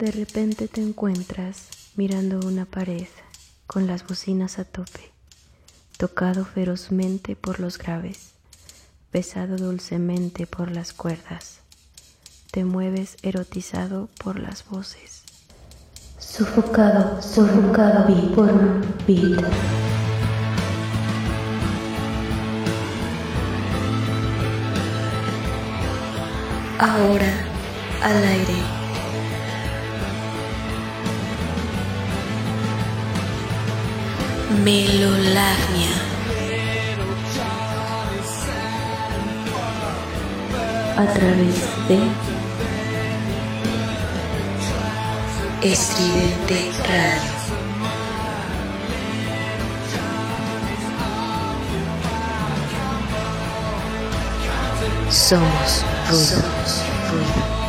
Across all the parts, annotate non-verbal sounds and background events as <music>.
De repente te encuentras mirando una pared con las bocinas a tope, tocado ferozmente por los graves, besado dulcemente por las cuerdas. Te mueves erotizado por las voces. Sofocado, sofocado por un beat. Ahora al aire. Melolagnia. A través de Estridente Radio. Somos ruido.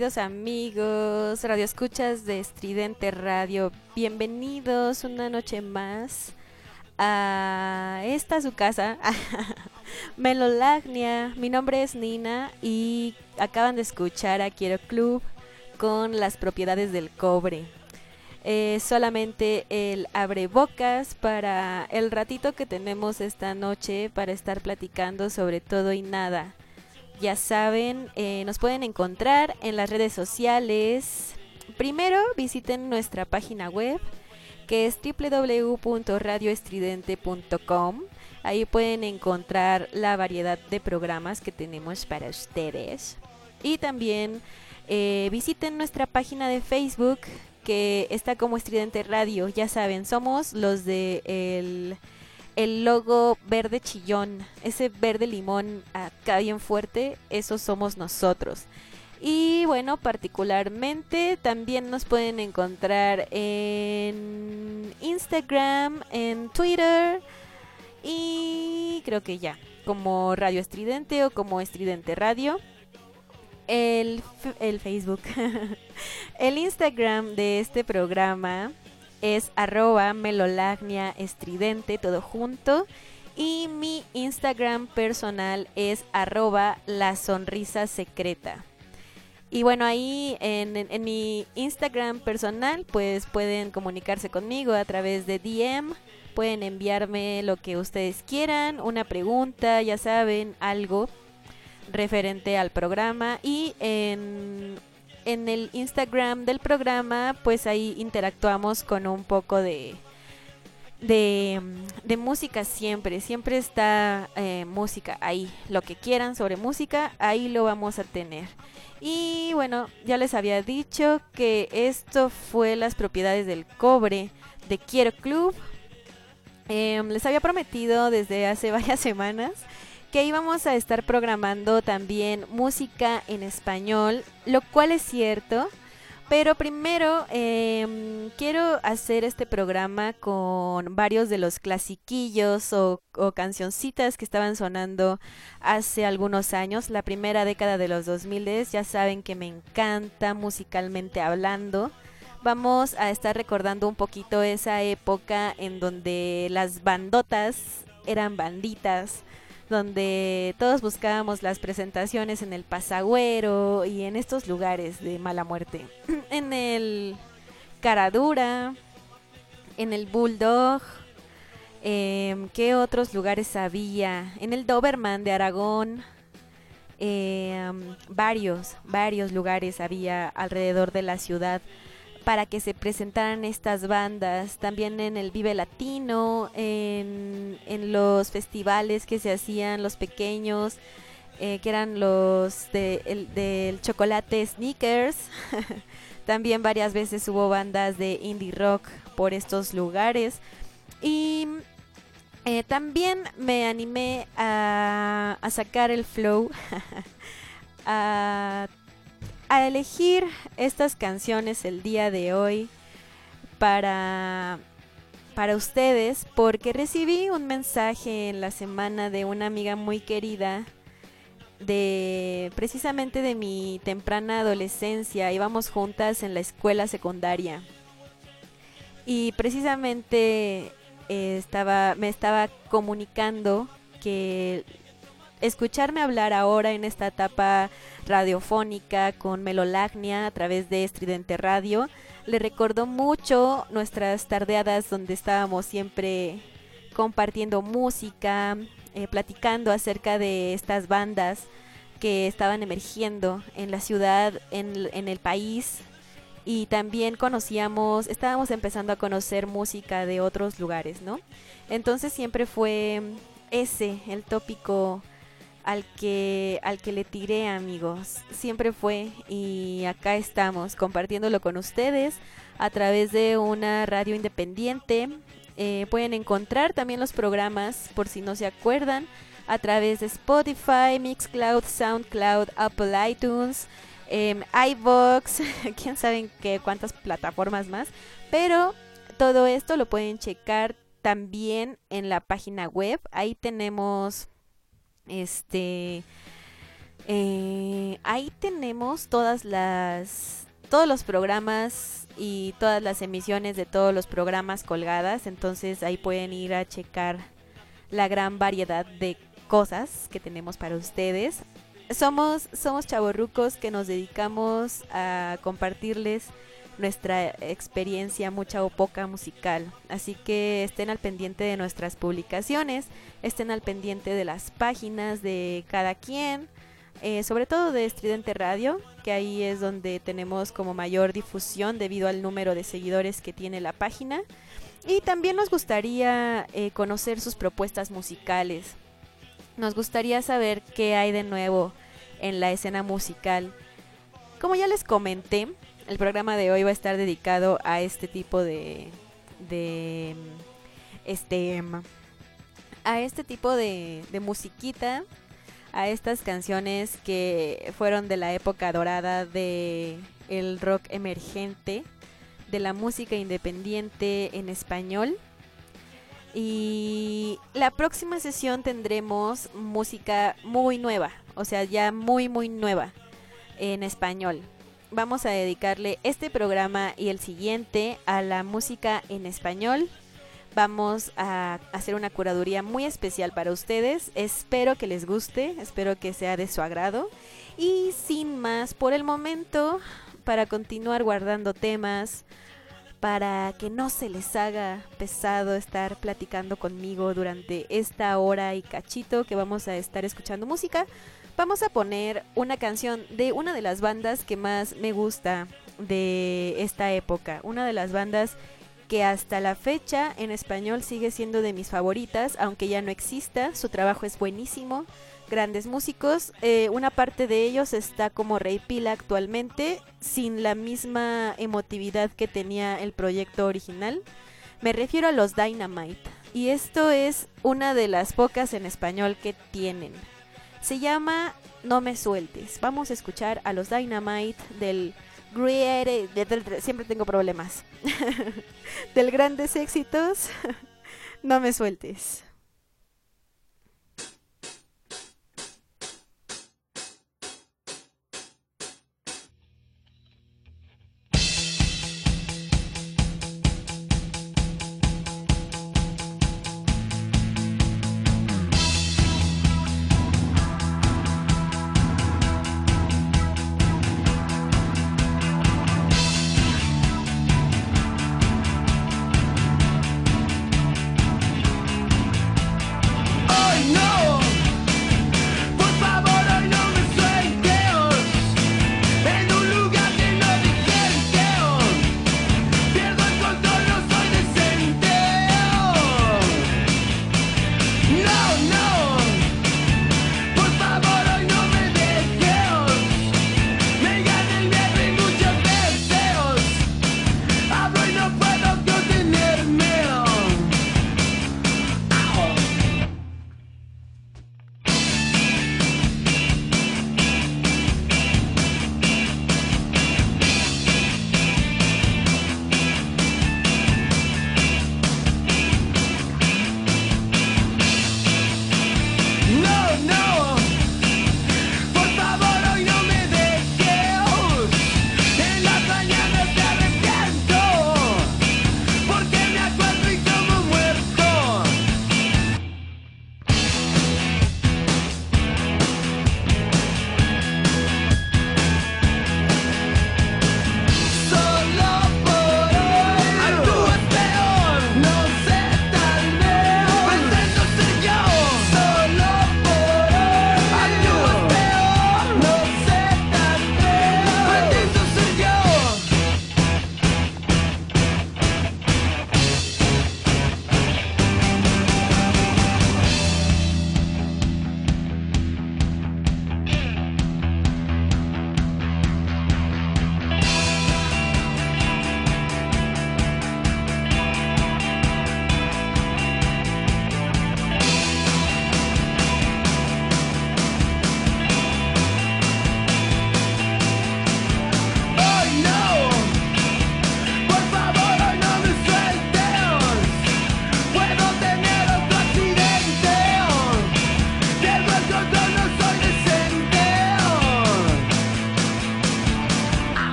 Queridos amigos, radio escuchas de Estridente Radio, bienvenidos una noche más a esta su casa, <laughs> Melolagnia. Mi nombre es Nina y acaban de escuchar a Quiero Club con las propiedades del cobre. solamente el abre bocas para el ratito que tenemos esta noche para estar platicando sobre todo y nada ya saben, eh, nos pueden encontrar en las redes sociales. Primero visiten nuestra página web que es www.radioestridente.com. Ahí pueden encontrar la variedad de programas que tenemos para ustedes. Y también eh, visiten nuestra página de Facebook que está como Estridente Radio. Ya saben, somos los de el, el logo verde chillón, ese verde limón acá bien fuerte, esos somos nosotros. Y bueno, particularmente también nos pueden encontrar en Instagram, en Twitter y creo que ya, como Radio Estridente o como Estridente Radio. El, el Facebook, <laughs> el Instagram de este programa es arroba melolagnia estridente, todo junto. Y mi Instagram personal es arroba la sonrisa secreta. Y bueno, ahí en, en, mi Instagram personal, pues pueden comunicarse conmigo a través de DM. Pueden enviarme lo que ustedes quieran, una pregunta, ya saben, algo referente al programa. Y en, en el Instagram del programa, pues ahí interactuamos con un poco de, de, música siempre, siempre está eh, música ahí, lo que quieran sobre música, ahí lo vamos a tener. Y bueno, ya les había dicho que esto fue las propiedades del cobre de Quiero Club. Em, les había prometido desde hace <laughs> varias semanas que íbamos a estar programando también música en español, lo cual es cierto. Pero primero em, quiero hacer este programa con varios de los clasiquillos o, o, cancioncitas que estaban sonando hace algunos años, la primera década de los 2000. Ya saben que me encanta musicalmente hablando. Vamos a estar recordando un poquito esa época en donde las bandotas eran banditas donde todos buscábamos las presentaciones en el Pasagüero y en estos lugares de mala muerte. <clears throat> en el Caradura, en el Bulldog, eh, ¿qué otros lugares había? En el Doberman de Aragón, eh, varios, varios lugares había alrededor de la ciudad para que se presentaran estas bandas, también en el Vive Latino, en, los festivales que se hacían, los pequeños, eh, que eran los de, del chocolate Sneakers. <laughs> también varias veces hubo bandas de indie rock por estos lugares. Y eh, también me animé a, a sacar el flow, <laughs> a a elegir estas canciones el día de hoy para, para ustedes porque recibí un mensaje en la semana de una amiga muy querida de precisamente de mi temprana adolescencia. Íbamos juntas en la escuela secundaria. Y precisamente eh, estaba, me estaba comunicando que escucharme hablar ahora en esta etapa radiofónica con Melolagnia a través de Estridente Radio le recordó mucho nuestras tardeadas donde estábamos siempre compartiendo música, eh, platicando acerca de estas bandas que estaban emergiendo en la ciudad, en, en el país y también conocíamos, estábamos empezando a conocer música de otros lugares, ¿no? Entonces siempre fue ese el tópico al que, al que le tiré, amigos. Siempre fue y acá estamos compartiéndolo con ustedes a través de una radio independiente. Eh, pueden encontrar también los programas, por si no se acuerdan, a través de Spotify, Mixcloud, Soundcloud, Apple iTunes, eh, iVox, <laughs> quién sabe qué, cuántas plataformas más. Pero todo esto lo pueden checar también en la página web. Ahí tenemos este. Eh, ahí tenemos todas las. todos los programas y todas las emisiones de todos los programas colgadas. Entonces ahí pueden ir a checar la gran variedad de cosas que tenemos para ustedes. Somos, somos chavorrucos que nos dedicamos a compartirles nuestra experiencia, mucha o poca musical. Así que estén al pendiente de nuestras publicaciones, estén al pendiente de las páginas de cada quien. eh, sobre todo de Estridente Radio, que ahí es donde tenemos como mayor difusión debido al número de seguidores que tiene la página. Y también nos gustaría eh, conocer sus propuestas musicales. Nos gustaría saber qué hay de nuevo en la escena musical. Como ya les comenté, el programa de hoy va a estar dedicado a este tipo de, de este a este tipo de, de musiquita, a estas canciones que fueron de la época dorada de el rock emergente, de la música independiente en español. Y la próxima sesión tendremos música muy nueva, o sea, ya muy muy nueva en español. Vamos a dedicarle este programa y el siguiente a la música en español vamos a hacer una curaduría muy especial para ustedes. Espero que les guste, espero que sea de su agrado. Y sin más, por el momento, para continuar guardando temas, para que no se les haga pesado estar platicando conmigo durante esta hora y cachito que vamos a estar escuchando música, vamos a poner una canción de una de las bandas que más me gusta de esta época, una de las bandas que hasta la fecha en español sigue siendo de mis favoritas, aunque ya no exista. Su trabajo es buenísimo, grandes músicos. Eh, una parte de ellos está como Rey Pila actualmente, sin la misma emotividad que tenía el proyecto original. Me refiero a los Dynamite. Y esto es una de las pocas en español que tienen. Se llama No me sueltes. Vamos a escuchar a los Dynamite del siempre tengo problemas. <laughs> del grandes éxitos, <laughs> no me sueltes.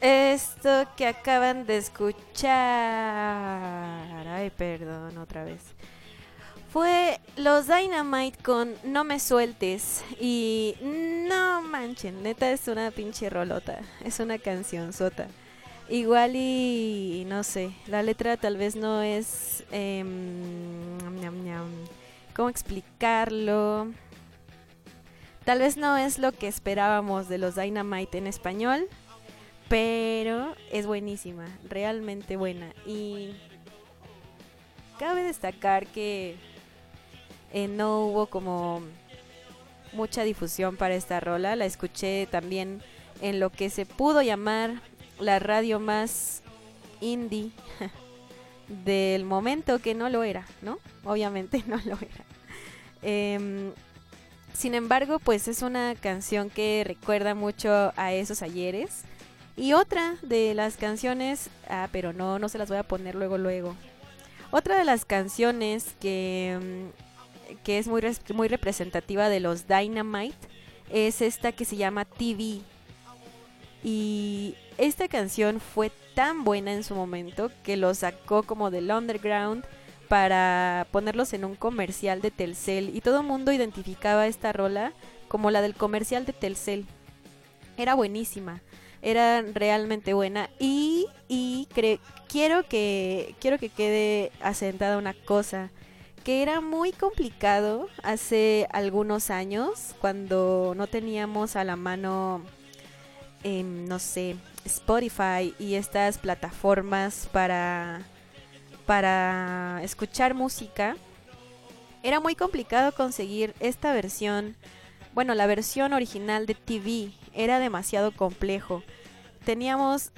Esto que acaban de escuchar. Ay, perdón, otra vez. Fue los Dynamite con No me sueltes. Y no manchen, neta es una pinche rolota. Es una canción sota. Igual y no sé, la letra tal vez no es... Eh, ¿Cómo explicarlo? Tal vez no es lo que esperábamos de los Dynamite en español, pero es buenísima, realmente buena. Y cabe destacar que eh, no hubo como mucha difusión para esta rola, la escuché también en lo que se pudo llamar la radio más indie <laughs> del momento que no lo era, ¿no? Obviamente <laughs> no lo era. Em, sin embargo, pues es una canción que recuerda mucho a esos ayeres. Y otra de las canciones, ah, pero no, no se las voy a poner luego, luego. Otra de las canciones que, mm, que es muy, muy representativa de los Dynamite es esta que se llama TV. Y esta canción fue tan buena en su momento que lo sacó como del underground para ponerlos en un comercial de Telcel y todo el mundo identificaba esta rola como la del comercial de Telcel. Era buenísima, era realmente buena y, y quiero, que, quiero que quede asentada una cosa, que era muy complicado hace algunos años cuando no teníamos a la mano, em, no sé, Spotify y estas plataformas para para escuchar música, era muy complicado conseguir esta versión, bueno, la versión original de TV, era demasiado complejo. Teníamos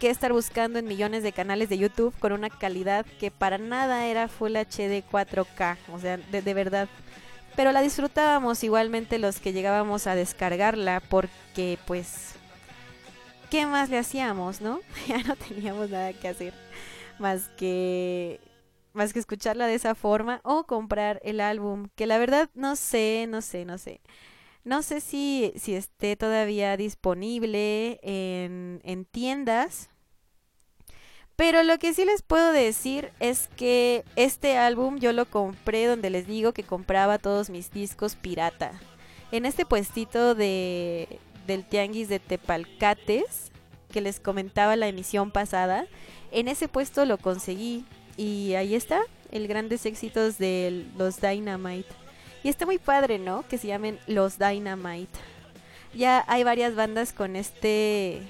que estar buscando en millones de canales de YouTube con una calidad que para nada era Full HD 4K, o sea, de, de verdad. Pero la disfrutábamos igualmente los que llegábamos a descargarla porque pues, ¿qué más le hacíamos, no? <laughs> ya no teníamos nada que hacer más que más que escucharla de esa forma o comprar el álbum, que la verdad no sé, no sé, no sé. No sé si, si esté todavía disponible en, en tiendas. Pero lo que sí les puedo decir es que este álbum yo lo compré donde les digo que compraba todos mis discos pirata. En este puestito de, del Tianguis de Tepalcates, que les comentaba la emisión pasada, en ese puesto lo conseguí y ahí está, el grandes éxitos de los Dynamite. Y está muy padre, ¿no? Que se llamen los Dynamite. Ya hay varias bandas con este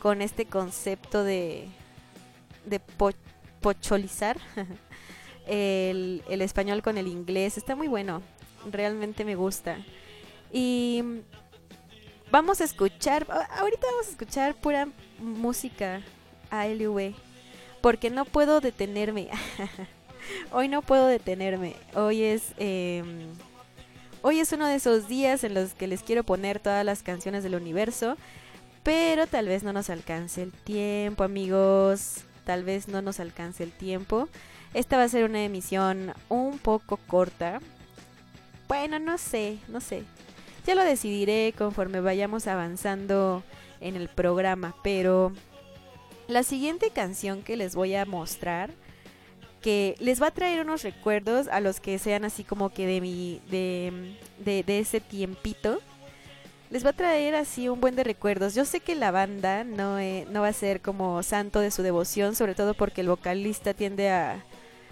con este concepto de de pocholizar <laughs> el, el español con el inglés. Está muy bueno. Realmente me gusta. Y vamos a escuchar, ahorita vamos a escuchar pura música ALV. Porque no puedo detenerme. <laughs> hoy no puedo detenerme. Hoy es. Em, hoy es uno de esos días en los que les quiero poner todas las canciones del universo. Pero tal vez no nos alcance el tiempo, amigos. Tal vez no nos alcance el tiempo. Esta va a ser una emisión un poco corta. Bueno, no sé, no sé. Ya lo decidiré conforme vayamos avanzando en el programa, pero la siguiente canción que les voy a mostrar, que les va a traer unos recuerdos a los que sean así como que de mi, de, de, ese tiempito, les va a traer así un buen de recuerdos. Yo sé que la banda no, eh, no va a ser como santo de su devoción, sobre todo porque el vocalista tiende a,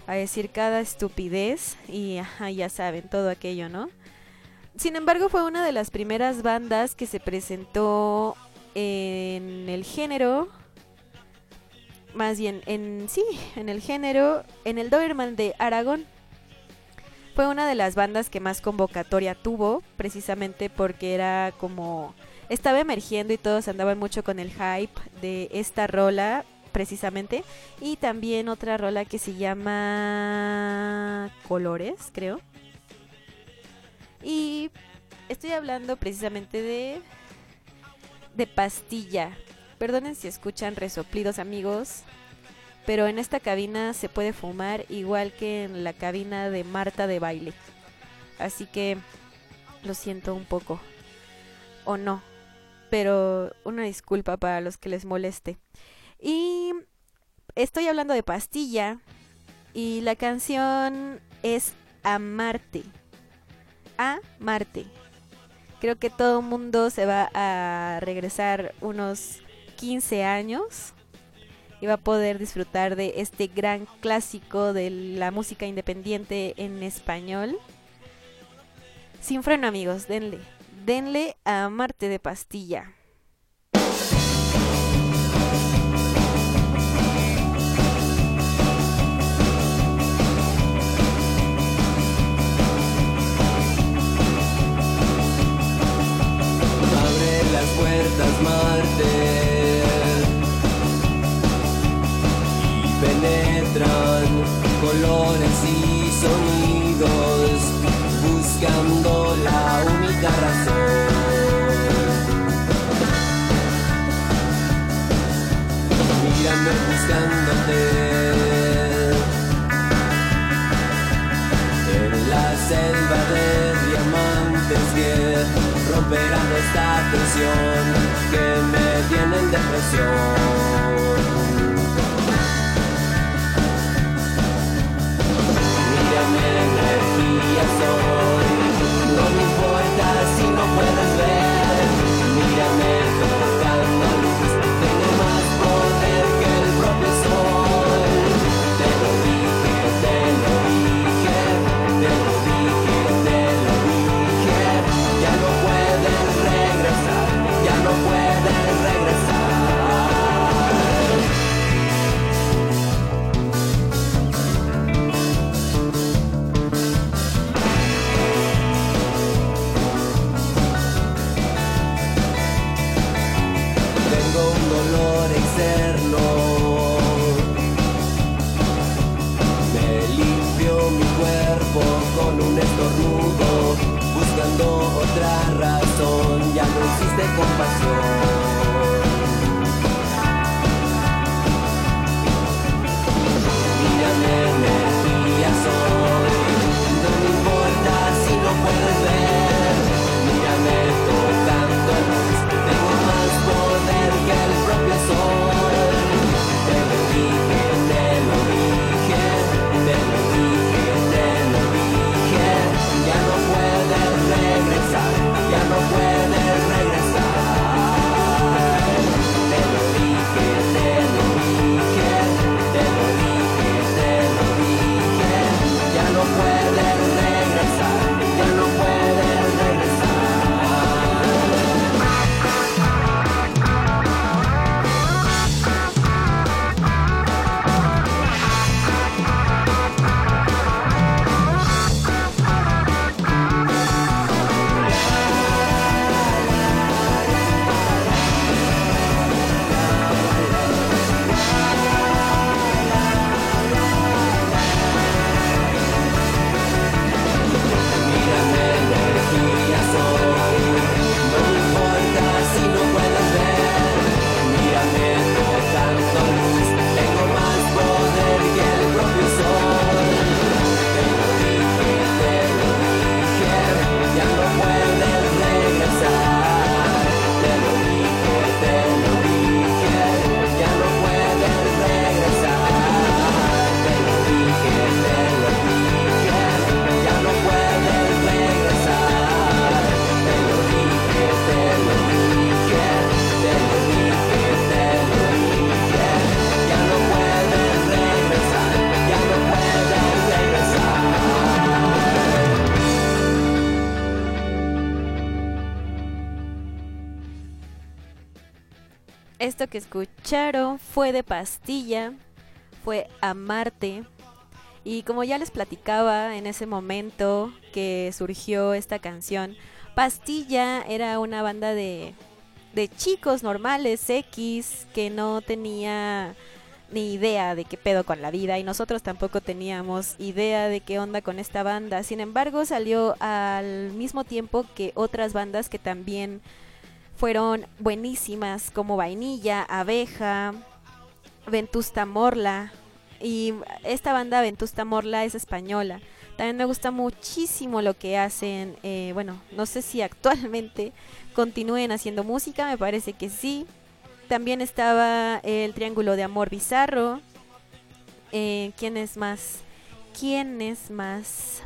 a decir cada estupidez y ya saben, todo aquello, ¿no? Sin embargo, fue una de las primeras bandas que se presentó en el género más bien en sí, en el género, en el Doberman de Aragón. Fue una de las bandas que más convocatoria tuvo, precisamente porque era como estaba emergiendo y todos andaban mucho con el hype de esta rola precisamente y también otra rola que se llama Colores, creo. Y estoy hablando precisamente de de Pastilla, Perdonen si escuchan resoplidos amigos, pero en esta cabina se puede fumar igual que en la cabina de Marta de baile. Así que lo siento un poco. O no. pero una disculpa para los que les moleste. Y estoy hablando de pastilla y la canción es Amarte. Amarte. Creo que todo mundo se va a regresar unos 15 años y va a poder disfrutar de este gran clásico de la música independiente en español. Sin freno amigos, denle, denle a Marte de Pastilla. Abre las puertas Marte penetran colores y sonidos buscando la única razón. Mírame buscándote en la selva de diamantes que romperán esta tensión que me tiene en depresión. Energía soy. No me importa compasión. Que escucharon fue de pastilla, fue Amarte. Y como ya les platicaba en ese momento que surgió esta canción, Pastilla era una banda de, de chicos normales, X, que no tenía ni idea de qué pedo con la vida y nosotros tampoco teníamos idea de qué onda con esta banda. Sin embargo, salió al mismo tiempo que otras bandas que también fueron buenísimas como Vainilla, Abeja, Ventusta Morla Y esta banda Ventusta Morla es española. También me gusta muchísimo lo que hacen. eh, bueno, no sé si actualmente continúen haciendo música, me parece que sí. También estaba el Triángulo de Amor Bizarro. Eh, ¿Quién es más? ¿Quién es más?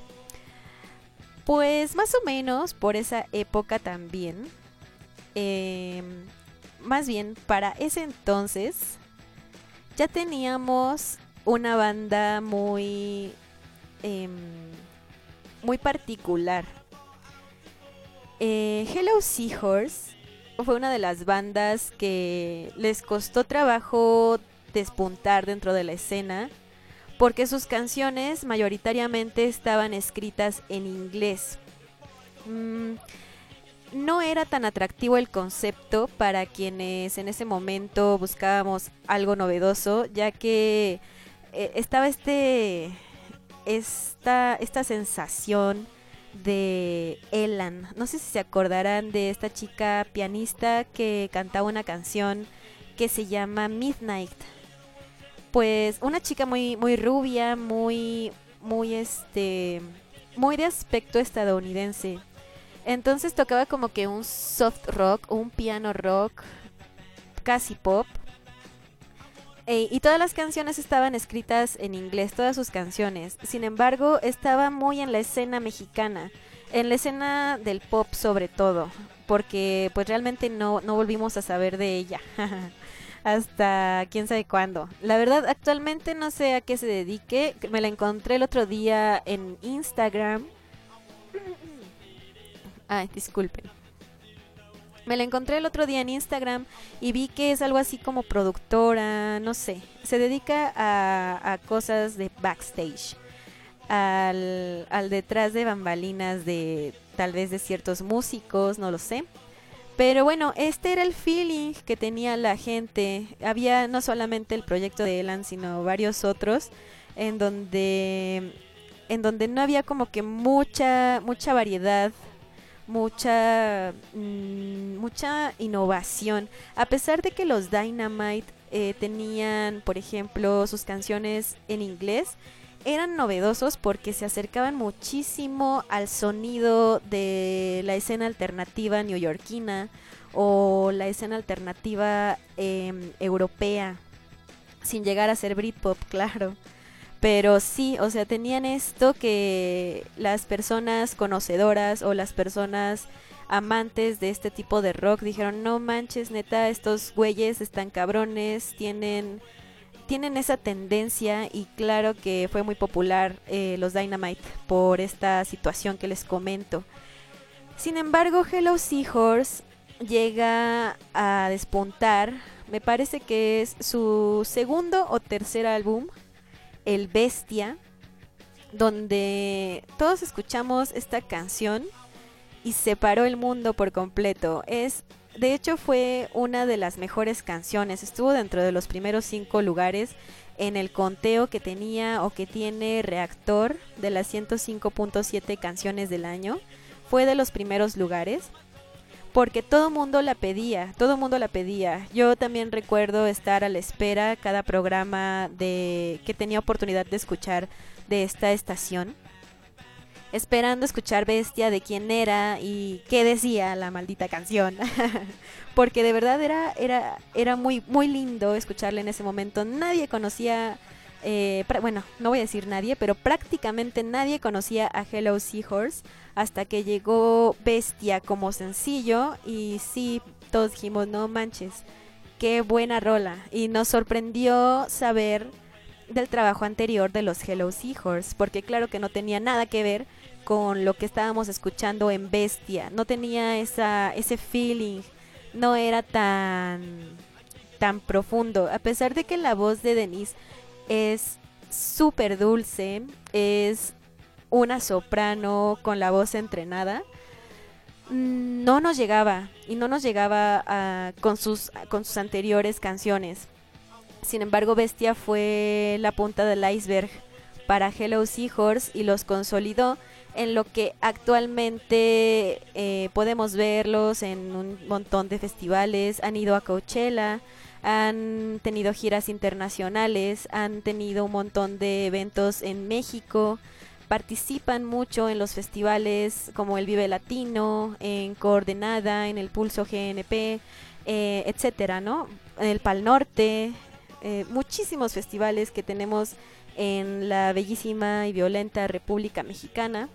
Pues más o menos por esa época también. Eh, más bien, para ese entonces ya teníamos una banda muy, em, muy particular. Eh, Hello Seahorse fue una de las bandas que les costó trabajo despuntar dentro de la escena porque sus canciones mayoritariamente estaban escritas en inglés. Mm, no era tan atractivo el concepto para quienes en ese momento buscábamos algo novedoso, ya que eh, estaba este esta, esta sensación de Elan. No sé si se acordarán de esta chica pianista que cantaba una canción que se llama Midnight. Pues una chica muy muy rubia, muy muy este muy de aspecto estadounidense. Entonces tocaba como que un soft rock, un piano rock, casi pop. Y todas las canciones estaban escritas en inglés, todas sus canciones. Sin embargo, estaba muy en la escena mexicana, en la escena del pop sobre todo, porque pues realmente no, no volvimos a saber de ella. <laughs> Hasta quién sabe cuándo. La verdad, actualmente no sé a qué se dedique. Me la encontré el otro día en Instagram. Ay, disculpen. Me la encontré el otro día en Instagram y vi que es algo así como productora, no sé. Se dedica a, cosas de backstage, al, al detrás de bambalinas de tal vez de ciertos músicos, no lo sé. Pero bueno, este era el feeling que tenía la gente. Había no solamente el proyecto de Elan, sino varios otros en donde en donde no había como que mucha mucha variedad mucha mm, mucha innovación. A pesar de que los Dynamite eh, tenían por ejemplo sus canciones en inglés eran novedosos porque se acercaban muchísimo al sonido de la escena alternativa neoyorquina o la escena alternativa em, europea sin llegar a ser Britpop <laughs> claro pero sí, o sea, tenían esto que las personas conocedoras o las personas amantes de este tipo de rock dijeron, no manches, neta, estos güeyes están cabrones, tienen, tienen esa tendencia y claro que fue muy popular eh, los Dynamite por esta situación que les comento. Sin embargo, Hello Seahorse llega a despuntar, me parece que es su segundo o tercer álbum, el Bestia, donde todos escuchamos esta canción y separó el mundo por completo. Es, de hecho, fue una de las mejores canciones. Estuvo dentro de los primeros cinco lugares en el conteo que tenía o que tiene Reactor de las 105.7 canciones del año. Fue de los primeros lugares porque todo mundo la pedía, todo mundo la pedía. Yo también recuerdo estar a la espera cada programa de que tenía oportunidad de escuchar de esta estación, esperando escuchar Bestia de quién era y qué decía la maldita canción. <laughs> porque de verdad era era era muy muy lindo escucharla en ese momento. Nadie conocía eh, bueno, no voy a decir nadie, pero prácticamente nadie conocía a Hello Seahorse hasta que llegó Bestia como sencillo y sí, todos dijimos, no manches, qué buena rola. Y nos sorprendió saber del trabajo anterior de los Hello Seahorse, porque claro que no tenía nada que ver con lo que estábamos escuchando en Bestia, no tenía esa, ese feeling, no era tan, tan profundo, a pesar de que la voz de Denise es súper dulce, es una soprano con la voz entrenada, mm, no nos llegaba y no nos llegaba a- con, sus, con sus anteriores canciones. Sin embargo, Bestia fue la punta del iceberg para Hello Seahorse y los consolidó en lo que actualmente eh, podemos verlos en un montón de festivales. Han ido a Coachella, han tenido giras internacionales, han tenido un montón de eventos en México, participan mucho en los festivales como el Vive Latino, en Coordenada, en el Pulso GNP, eh, etcétera, ¿no? El Pal Norte, eh, muchísimos festivales que tenemos en la bellísima y violenta República Mexicana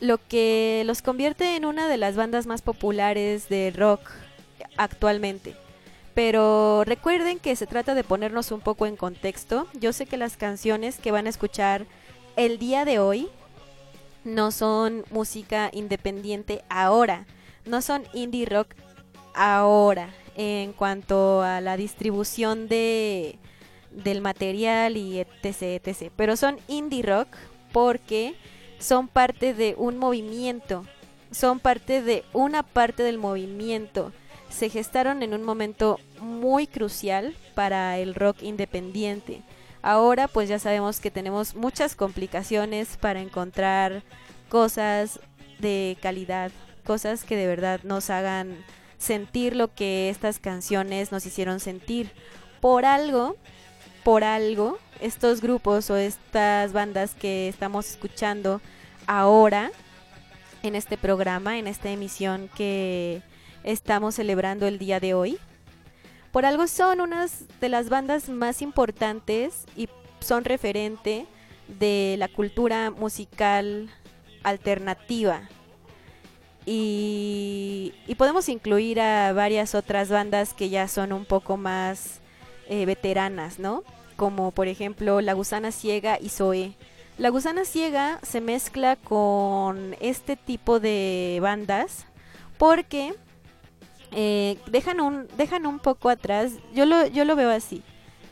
lo que los convierte en una de las bandas más populares de rock actualmente. Pero recuerden que se trata de ponernos un poco en contexto. Yo sé que las canciones que van a escuchar el día de hoy no son música independiente ahora, no son indie rock ahora en cuanto a la distribución de del material y etc, etc. Pero son indie rock porque son parte de un movimiento, son parte de una parte del movimiento. Se gestaron en un momento muy crucial para el rock independiente. Ahora pues ya sabemos que tenemos muchas complicaciones para encontrar cosas de calidad, cosas que de verdad nos hagan sentir lo que estas canciones nos hicieron sentir. Por algo, por algo, estos grupos o estas bandas que estamos escuchando ahora en este programa, en esta emisión que estamos celebrando el día de hoy. Por algo son unas de las bandas más importantes y son referente de la cultura musical alternativa. Y, podemos incluir a varias otras bandas que ya son un poco más eh, veteranas, ¿no? Como por ejemplo La Gusana Ciega y Zoe la gusana ciega se mezcla con este tipo de bandas porque eh, dejan, un, dejan un poco atrás, yo lo, yo lo veo así,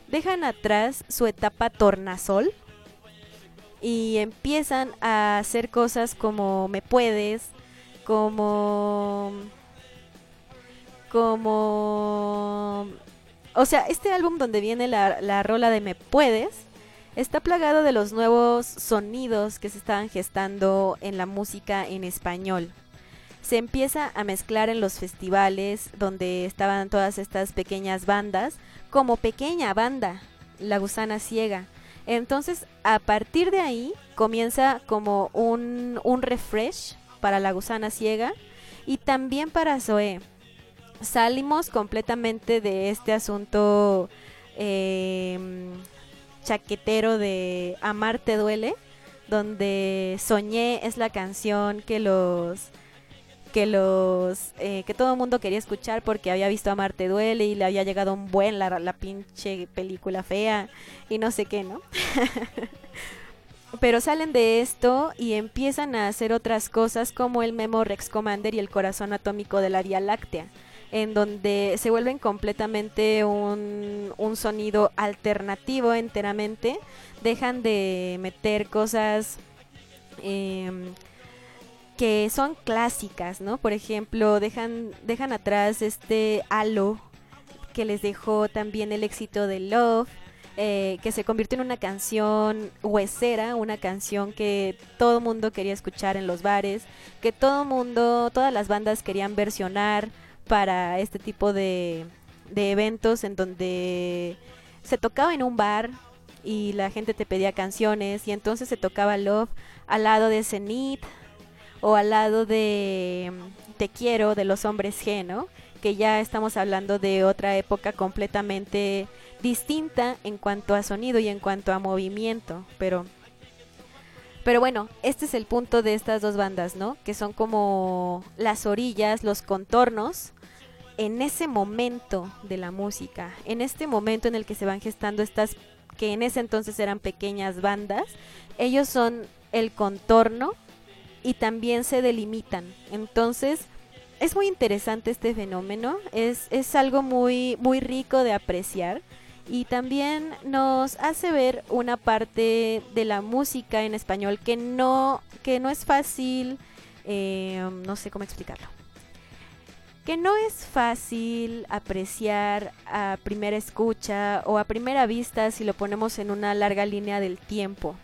dejan atrás su etapa tornasol y empiezan a hacer cosas como Me Puedes, como... como... O sea, este álbum donde viene la, la rola de Me Puedes está plagado de los nuevos sonidos que se estaban gestando en la música en español. Se empieza a mezclar en los festivales donde estaban todas estas pequeñas bandas, como pequeña banda, La Gusana Ciega. Entonces, a partir de ahí, comienza como un, un refresh para La Gusana Ciega y también para Zoe. Salimos completamente de este asunto eh, chaquetero de Amar te duele, donde Soñé es la canción que los que los eh, que todo el mundo quería escuchar porque había visto Amar te duele y le había llegado un buen la, la pinche película fea y no sé qué, ¿no? <laughs> Pero salen de esto y empiezan a hacer otras cosas como el Memo Rex Commander y el corazón atómico de la Vía Láctea en donde se vuelven completamente un, sonido alternativo enteramente, dejan de meter cosas em, que son clásicas, ¿no? Por ejemplo, dejan, dejan atrás este halo que les dejó también el éxito de Love. Eh, que se convirtió en una canción huesera, una canción que todo mundo quería escuchar en los bares, que todo mundo, todas las bandas querían versionar, para este tipo de, de eventos en donde se tocaba en un bar y la gente te pedía canciones y entonces se tocaba Love al lado de Zenith o al lado de mm, Te quiero de los hombres G, ¿no? Que ya estamos hablando de otra época completamente distinta en cuanto a sonido y en cuanto a movimiento, pero pero bueno, este es el punto de estas dos bandas, ¿no? Que son como las orillas, los contornos en ese momento de la música, en este momento en el que se van gestando estas que en ese entonces eran pequeñas bandas, ellos son el contorno y también se delimitan. Entonces, es muy interesante este fenómeno, es, es algo muy, muy rico de apreciar y también nos hace ver una parte de la música en español que no, que no es fácil, eh, no sé cómo explicarlo que no es fácil apreciar a primera escucha o a primera vista si lo ponemos en una larga línea del tiempo.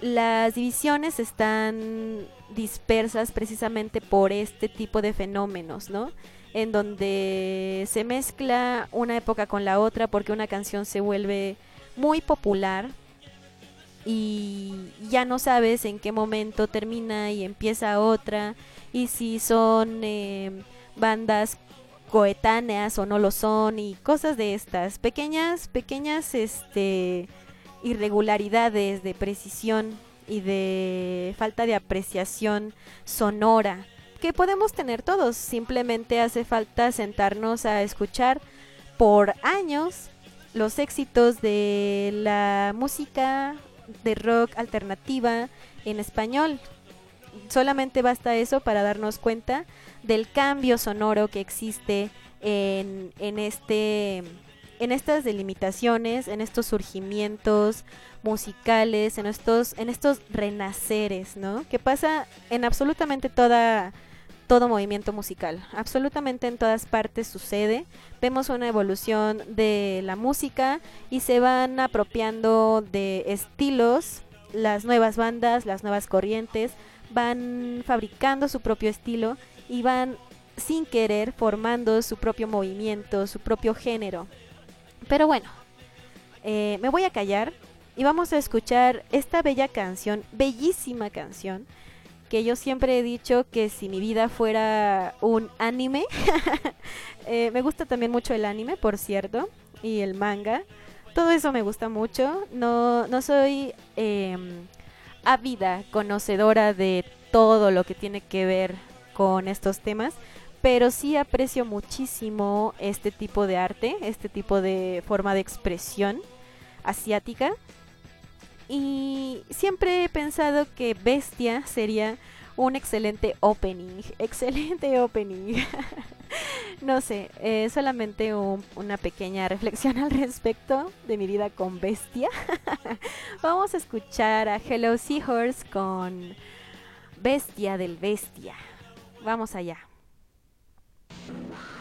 Las divisiones están dispersas precisamente por este tipo de fenómenos, ¿no? en donde se mezcla una época con la otra porque una canción se vuelve muy popular y ya no sabes en qué momento termina y empieza otra y si son eh, bandas coetáneas o no lo son y cosas de estas pequeñas pequeñas este irregularidades de precisión y de falta de apreciación sonora que podemos tener todos. Simplemente hace falta sentarnos a escuchar por años los éxitos de la música de rock alternativa en español. Solamente basta eso para darnos cuenta del cambio sonoro que existe en, en, este, en estas delimitaciones, en estos surgimientos musicales, en estos, en estos renaceres, ¿no? Que pasa en absolutamente toda todo movimiento musical. Absolutamente en todas partes sucede. Vemos una evolución de la música y se van apropiando de estilos, las nuevas bandas, las nuevas corrientes, van fabricando su propio estilo y van sin querer formando su propio movimiento, su propio género. Pero bueno, eh, me voy a callar y vamos a escuchar esta bella canción, bellísima canción, que yo siempre he dicho que si mi vida fuera un anime, <laughs> eh, me gusta también mucho el anime, por cierto, y el manga. Todo eso me gusta mucho. No, no soy em, ávida conocedora de todo lo que tiene que ver con estos temas, pero sí aprecio muchísimo este tipo de arte, este tipo de forma de expresión asiática. Y siempre he pensado que Bestia sería un excelente opening, <laughs> excelente opening. <laughs> no sé, eh, solamente una pequeña reflexión <laughs> al respecto de mi vida con bestia. Vamos a escuchar a Hello Seahorse con Bestia del Bestia. Vamos allá. Thank you.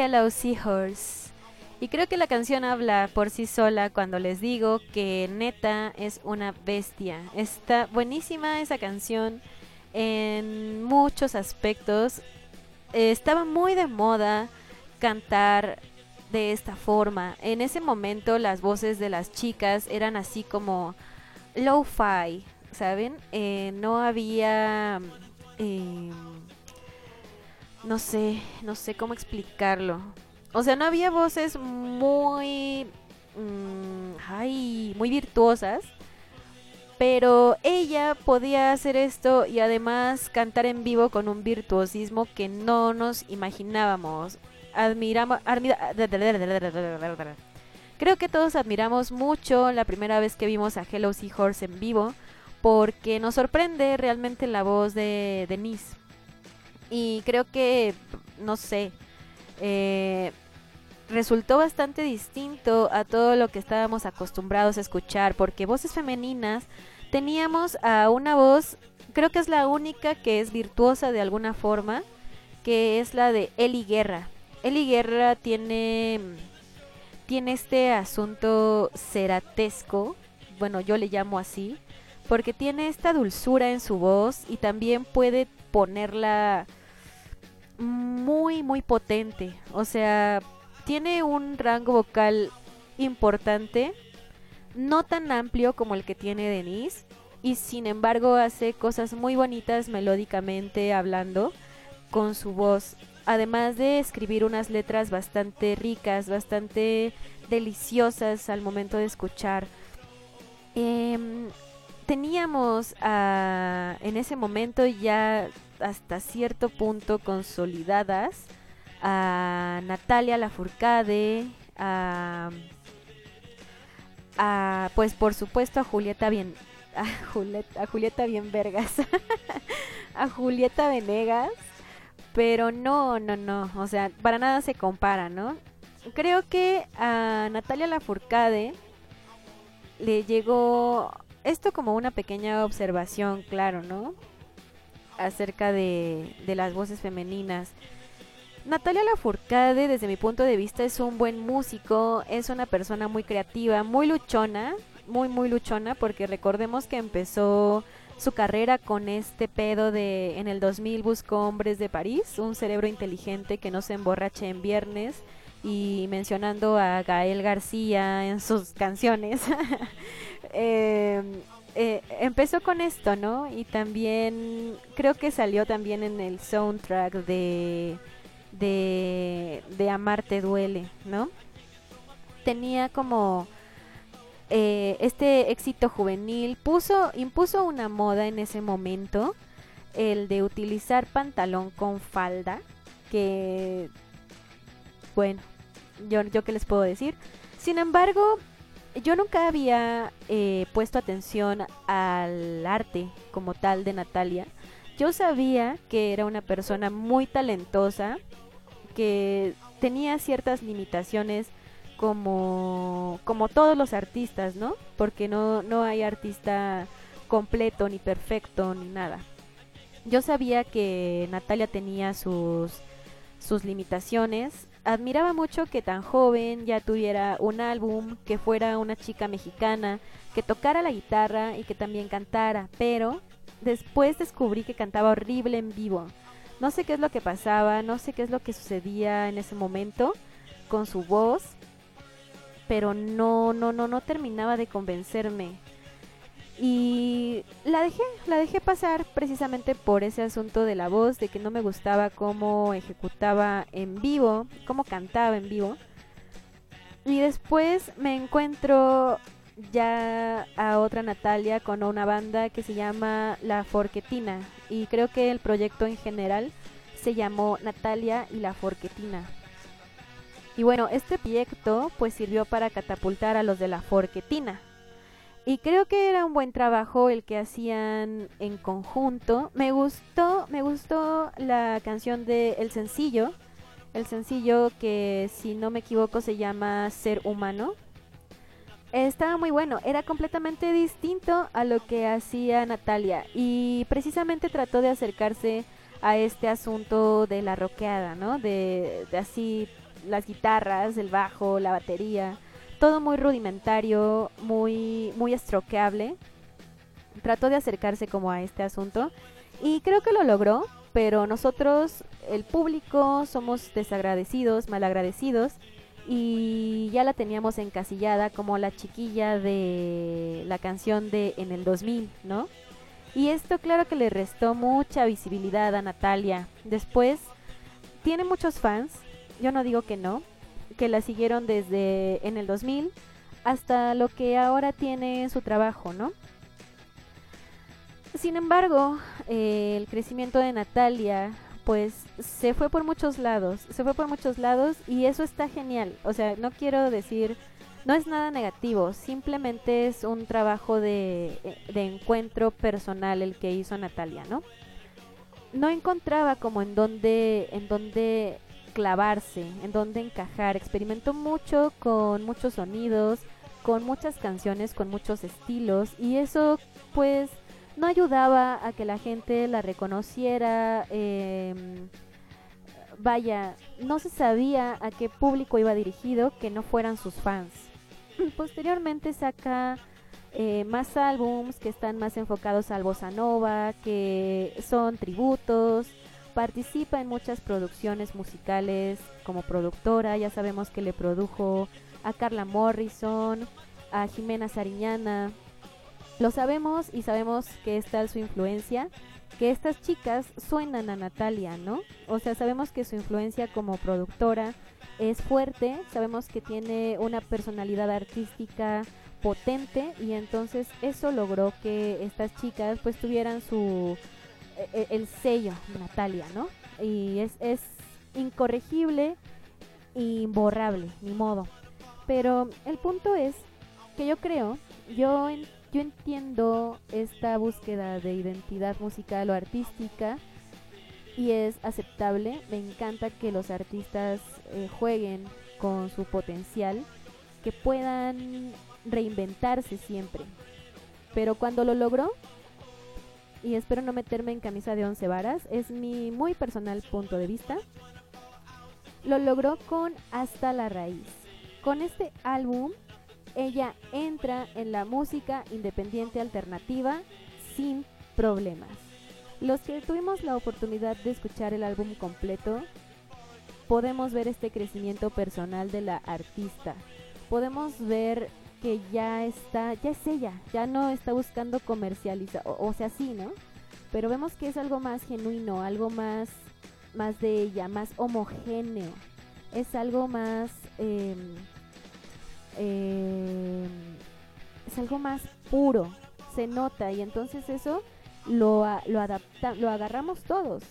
Hello Seahorse. Y creo que la canción habla por sí sola cuando les digo que neta es una bestia. Está buenísima esa canción en muchos aspectos. Estaba muy de moda cantar de esta forma. En ese momento las voces de las chicas eran así como lo-fi, ¿saben? Eh, no había... eh, no sé, no sé cómo explicarlo. O sea, no había voces muy... mm, ay, muy virtuosas. Pero ella podía hacer esto y además cantar en vivo con un virtuosismo que no nos imaginábamos. Admiramos... Creo que todos admiramos mucho la primera vez que vimos a Hello Seahorse en vivo porque nos sorprende realmente la voz de Denise. Y creo que, no sé, eh, resultó bastante distinto a todo lo que estábamos acostumbrados a escuchar, porque voces femeninas teníamos a una voz, creo que es la única que es virtuosa de alguna forma, que es la de Eli Guerra. Eli Guerra tiene, tiene este asunto ceratesco, bueno, yo le llamo así, porque tiene esta dulzura en su voz y también puede ponerla muy, muy potente. O sea, tiene un rango vocal importante, no tan amplio como el que tiene Denise, y sin embargo hace cosas muy bonitas melódicamente hablando con su voz. Además de escribir unas letras bastante ricas, bastante deliciosas al momento de escuchar. Em, teníamos en ese momento ya hasta cierto punto consolidadas a Natalia Lafourcade, a, a, pues por supuesto a Julieta bien a a Julieta bien vergas, <laughs> a Julieta Venegas, pero no, no, no, o sea, para nada se compara, ¿no? Creo que a Natalia Lafourcade le llegó esto como una pequeña observación, claro, ¿no? Acerca de, de las voces femeninas. Natalia Lafourcade, desde mi punto de vista, es un buen músico, es una persona muy creativa, muy luchona, muy, muy luchona, porque recordemos que empezó su carrera con este pedo de en el 2000 buscó Hombres de París, un cerebro inteligente que no se emborrache en viernes y mencionando a Gael García en sus canciones. <laughs> eh, eh, empezó con esto, ¿no? Y también creo que salió también en el soundtrack de de, de Amarte duele, ¿no? Tenía como eh, este éxito juvenil, puso, impuso una moda en ese momento, el de utilizar pantalón con falda, que, bueno, yo, yo qué les puedo decir. Sin embargo, yo nunca había eh, puesto atención al arte como tal de Natalia. Yo sabía que era una persona muy talentosa, que tenía ciertas limitaciones como, como todos los artistas, ¿no? Porque no, no hay artista completo, ni perfecto, ni nada. Yo sabía que Natalia tenía sus, sus limitaciones. Admiraba mucho que tan joven ya tuviera un álbum, que fuera una chica mexicana, que tocara la guitarra y que también cantara, pero después descubrí que cantaba horrible en vivo. No sé qué es lo que pasaba, no sé qué es lo que sucedía en ese momento con su voz, pero no, no, no, no terminaba de convencerme. Y la dejé, la dejé pasar precisamente por ese asunto de la voz, de que no me gustaba cómo ejecutaba en vivo, cómo cantaba en vivo. Y después me encuentro ya a otra Natalia con una banda que se llama La Forquetina. Y creo que el proyecto en general se llamó Natalia y La Forquetina. Y bueno, este proyecto pues sirvió para catapultar a los de La Forquetina. Y creo que era un buen trabajo el que hacían en conjunto. Me gustó, me gustó la canción de El Sencillo. El sencillo que si no me equivoco se llama Ser Humano. Estaba muy bueno, era completamente distinto a lo que hacía Natalia y precisamente trató de acercarse a este asunto de la rockeada, ¿no? De, de así las guitarras, el bajo, la batería, todo muy rudimentario, muy muy estroqueable. Trató de acercarse como a este asunto y creo que lo logró, pero nosotros, el público, somos desagradecidos, malagradecidos y ya la teníamos encasillada como la chiquilla de la canción de En el 2000, ¿no? Y esto claro que le restó mucha visibilidad a Natalia. Después, tiene muchos fans, yo no digo que no, que la siguieron desde en el 2000 hasta lo que ahora tiene en su trabajo, ¿no? Sin embargo, eh, el crecimiento de Natalia pues se fue por muchos lados, se fue por muchos lados y eso está genial. O sea, no quiero decir, no es nada negativo, simplemente es un trabajo de, de encuentro personal el que hizo Natalia, ¿no? No encontraba como en dónde, en dónde clavarse, en dónde encajar. Experimentó mucho con muchos sonidos, con muchas canciones, con muchos estilos y eso pues no ayudaba a que la gente la reconociera. eh, vaya, no se sabía a qué público iba dirigido que no fueran sus fans. <laughs> Posteriormente saca eh, más álbums que están más enfocados al bossa nova, que son tributos. Participa en muchas producciones musicales como productora. Ya sabemos que le produjo a Carla Morrison, a Jimena Sariñana, lo sabemos y sabemos que está su influencia, que estas chicas suenan a Natalia, ¿no? O sea, sabemos que su influencia como productora es fuerte, sabemos que tiene una personalidad artística potente y entonces eso logró que estas chicas pues tuvieran su e- e- el sello Natalia, ¿no? Y es, incorregible, imborrable, ni modo. Pero el punto es que yo creo, yo yo entiendo esta búsqueda de identidad musical o artística y es aceptable. Me encanta que los artistas eh, jueguen con su potencial, que puedan reinventarse siempre. Pero cuando lo logró, y espero no meterme en camisa de once varas, es mi muy personal punto de vista, lo logró con Hasta la Raíz. Con este álbum ella entra en la música independiente alternativa sin problemas. Los que tuvimos la oportunidad de escuchar el álbum completo, podemos ver este crecimiento personal de la artista. Podemos ver que ya está, ya es ella, ya no está buscando comercializar, o, sea, sí, ¿no? Pero vemos que es algo más genuino, algo más, más de ella, más homogéneo. Es algo más... eh, es algo más puro, se nota y entonces eso lo, lo, adapta, lo agarramos todos.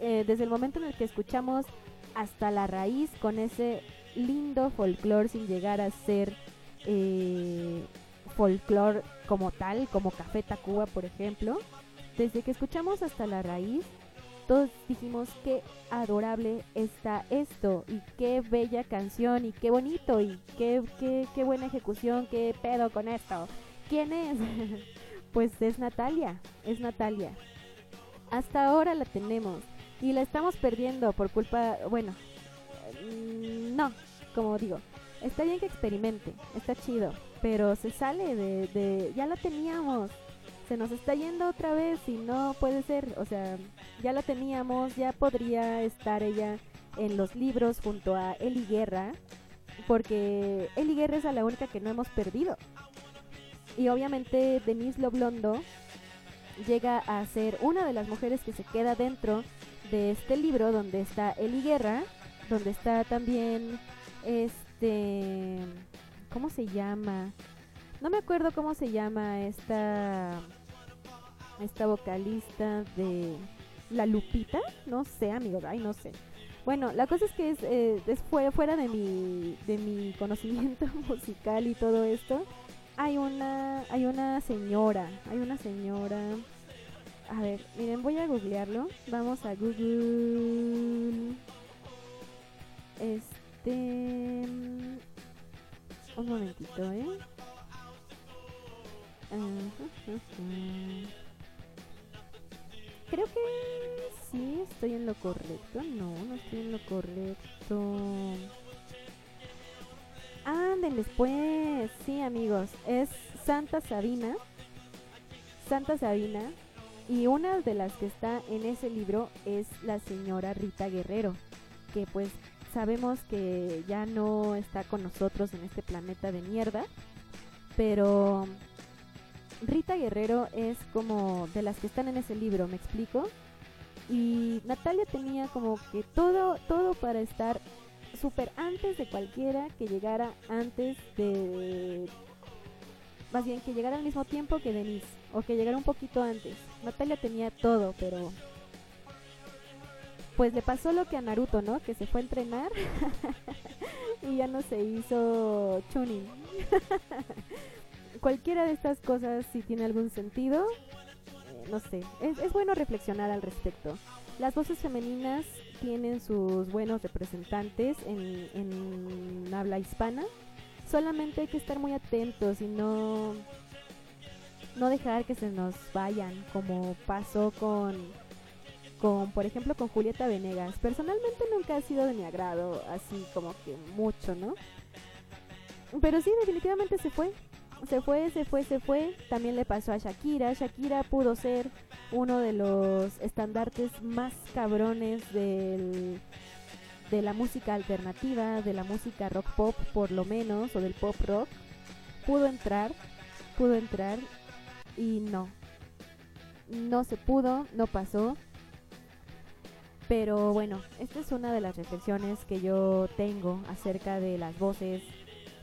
Eh, desde el momento en el que escuchamos hasta la raíz con ese lindo folclore sin llegar a ser eh, folclore como tal, como Café Tacuba por ejemplo, desde que escuchamos hasta la raíz, todos dijimos qué adorable está esto y qué bella canción y qué bonito y qué, qué, qué buena ejecución, qué pedo con esto. ¿Quién es? <laughs> pues es Natalia, es Natalia. Hasta ahora la tenemos y la estamos perdiendo por culpa, bueno, mm, no, como digo, está bien que experimente, está chido, pero se sale de, de ya la teníamos se nos está yendo otra vez y no puede ser, o sea, ya la teníamos, ya podría estar ella en los libros junto a Eli Guerra, porque Eli Guerra es a la única que no hemos perdido. y obviamente Denise Loblondo llega a ser una de las mujeres que se queda dentro de este libro donde está Eli Guerra, donde está también este ¿cómo se llama? No me acuerdo cómo se llama esta esta vocalista de La Lupita, no sé, amigos, ay, no sé. Bueno, la cosa es que es, eh, fuera, fuera de mi de mi conocimiento <laughs> musical y todo esto. Hay una hay una señora, hay una señora a ver, miren, voy a googlearlo. Vamos a Google. Este. Mm, Un momentito, ¿eh? Creo que sí estoy en lo correcto. No, no estoy en lo correcto. Anden después. Sí, amigos. Es Santa Sabina. Santa Sabina. Y una de las que está en ese libro es la señora Rita Guerrero, que pues sabemos que ya no está con nosotros en este planeta de mierda, pero Rita Guerrero es como de las que están en ese libro, ¿me explico? Y Natalia tenía como que todo, todo para estar súper antes de cualquiera que llegara antes de... Más bien, que llegara al mismo tiempo que Denise, o que llegara un poquito antes. Natalia tenía todo, pero... Pues le pasó lo que a Naruto, ¿no? Que se fue a entrenar <laughs> y ya no se hizo Chunin. <laughs> Cualquiera de estas cosas, si tiene algún sentido, eh, no sé, es, es bueno reflexionar al respecto. Las voces femeninas tienen sus buenos representantes en, en habla hispana. Solamente hay que estar muy atentos y no, no dejar que se nos vayan, como pasó con, con, por ejemplo, con Julieta Venegas. Personalmente nunca ha sido de mi agrado, así como que mucho, ¿no? Pero sí, definitivamente se fue. Se fue, se fue, se fue. También le pasó a Shakira. Shakira pudo ser uno de los estandartes más cabrones del, de la música alternativa, de la música rock pop por lo menos, o del pop rock. Pudo entrar, pudo entrar y no. No se pudo, no pasó. Pero bueno, esta es una de las reflexiones que yo tengo acerca de las voces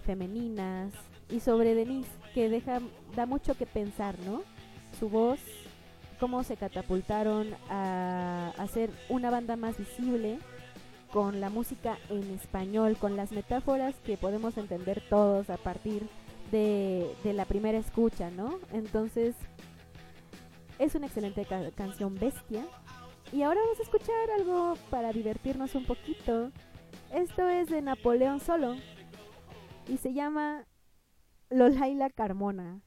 femeninas y sobre Denise, que deja, da mucho que pensar, ¿no? Su voz, cómo se catapultaron a hacer una banda más visible con la música en español, con las metáforas que podemos entender todos a partir de, de la primera escucha, ¿no? Entonces, es una excelente ca- canción bestia. Y ahora vamos a escuchar algo para divertirnos un poquito. Esto es de Napoleón Solo y se llama Lolaila Carmona.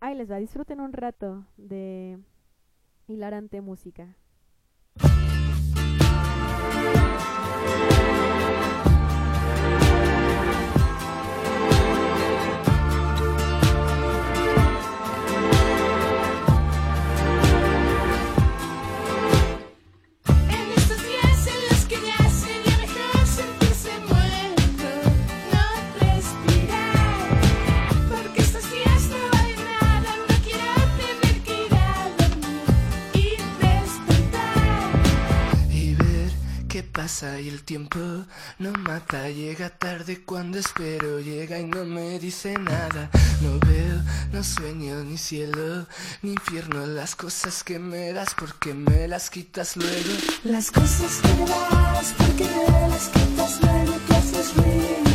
Ahí les va, disfruten un rato de hilarante música. Pasa y el tiempo no mata. Llega tarde cuando espero llega y no me dice nada. No veo no sueño ni cielo ni infierno. Las cosas que me das porque me las quitas luego Las cosas que me das, porque me las quitas luego haces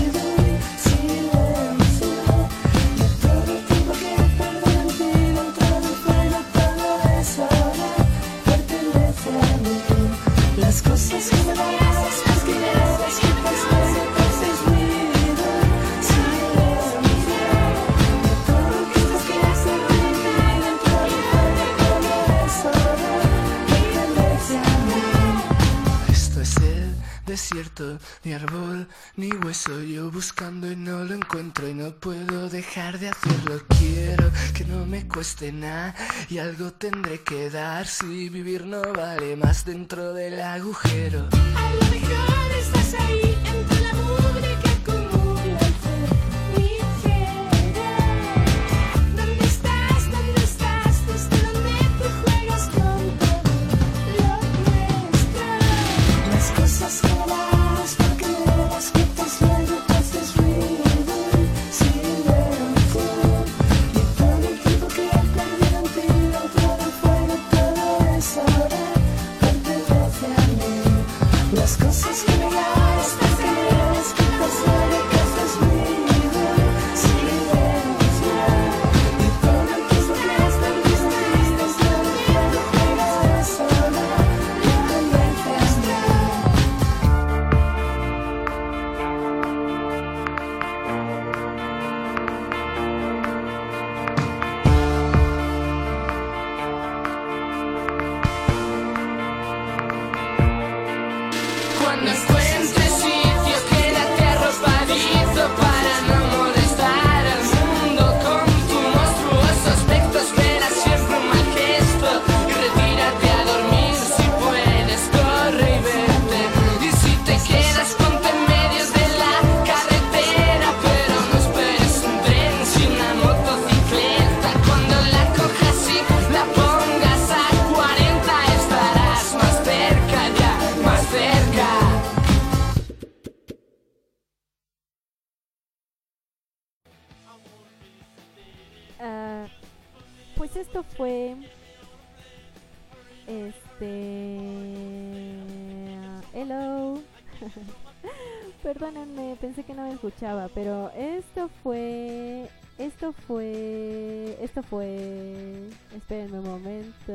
ni árbol, ni hueso. Yo buscando y no lo encuentro y no puedo dejar de hacerlo. Quiero que no me cueste nada y algo tendré que dar si vivir no vale más dentro del agujero. Mejor ahí Este. Hello. <laughs> Perdónenme, pensé que no me escuchaba, pero esto fue. Esto fue. Esto fue. Espérenme un momento.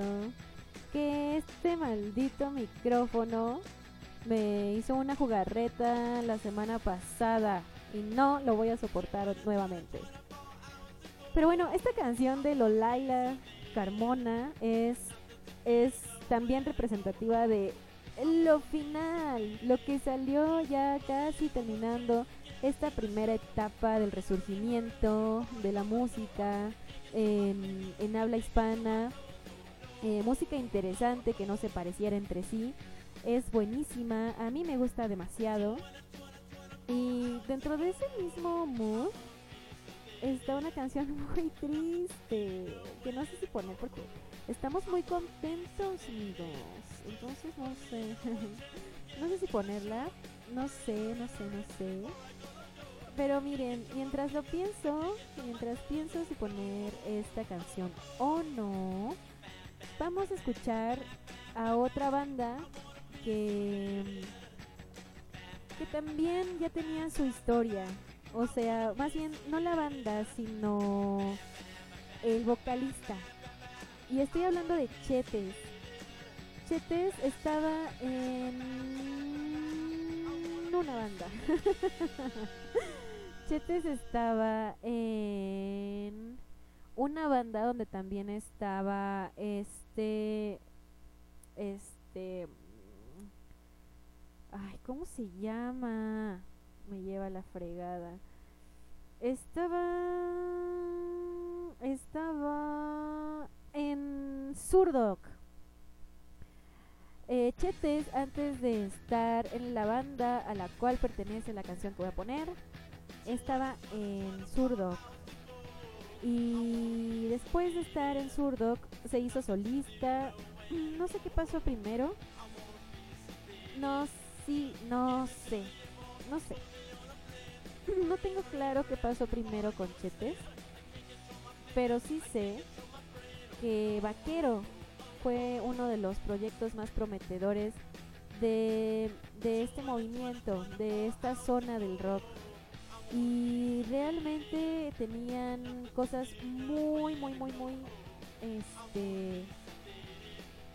Que este maldito micrófono me hizo una jugarreta la semana pasada y no lo voy a soportar nuevamente. Pero bueno, esta canción de Lolaila Carmona es, es también representativa de lo final, lo que salió ya casi terminando esta primera etapa del resurgimiento de la música en, habla hispana. Eh, música interesante que no se pareciera entre sí. Es buenísima, a mí me gusta demasiado. Y dentro de ese mismo mood está una canción <laughs> muy triste que no sé si poner porque estamos muy contentos, amigos. Entonces no sé. <laughs> no sé si ponerla. No sé, no sé, no sé. Pero miren, mientras lo pienso, mientras pienso si poner esta canción o no, vamos a escuchar a otra banda que que también ya tenía su historia. O sea, más bien no la banda, sino el vocalista. Y estoy hablando de Chetes. Chetes estaba en una banda. <laughs> Chetes estaba en una banda donde también estaba este este ay, ¿cómo se llama? Me lleva la fregada. Estaba estaba en Surdoc. Eh, Chetes, antes de estar en la banda a la cual pertenece la canción que voy a poner, estaba en Surdoc. Y después de estar en Surdoc, se hizo solista. No sé qué pasó primero. No, sí, no sé. No sé. <laughs> No tengo claro qué pasó primero con Chetes. Pero sí sé que Vaquero fue uno de los proyectos más prometedores de, de este movimiento, de esta zona del rock. Y realmente tenían cosas muy, muy, muy, muy, este,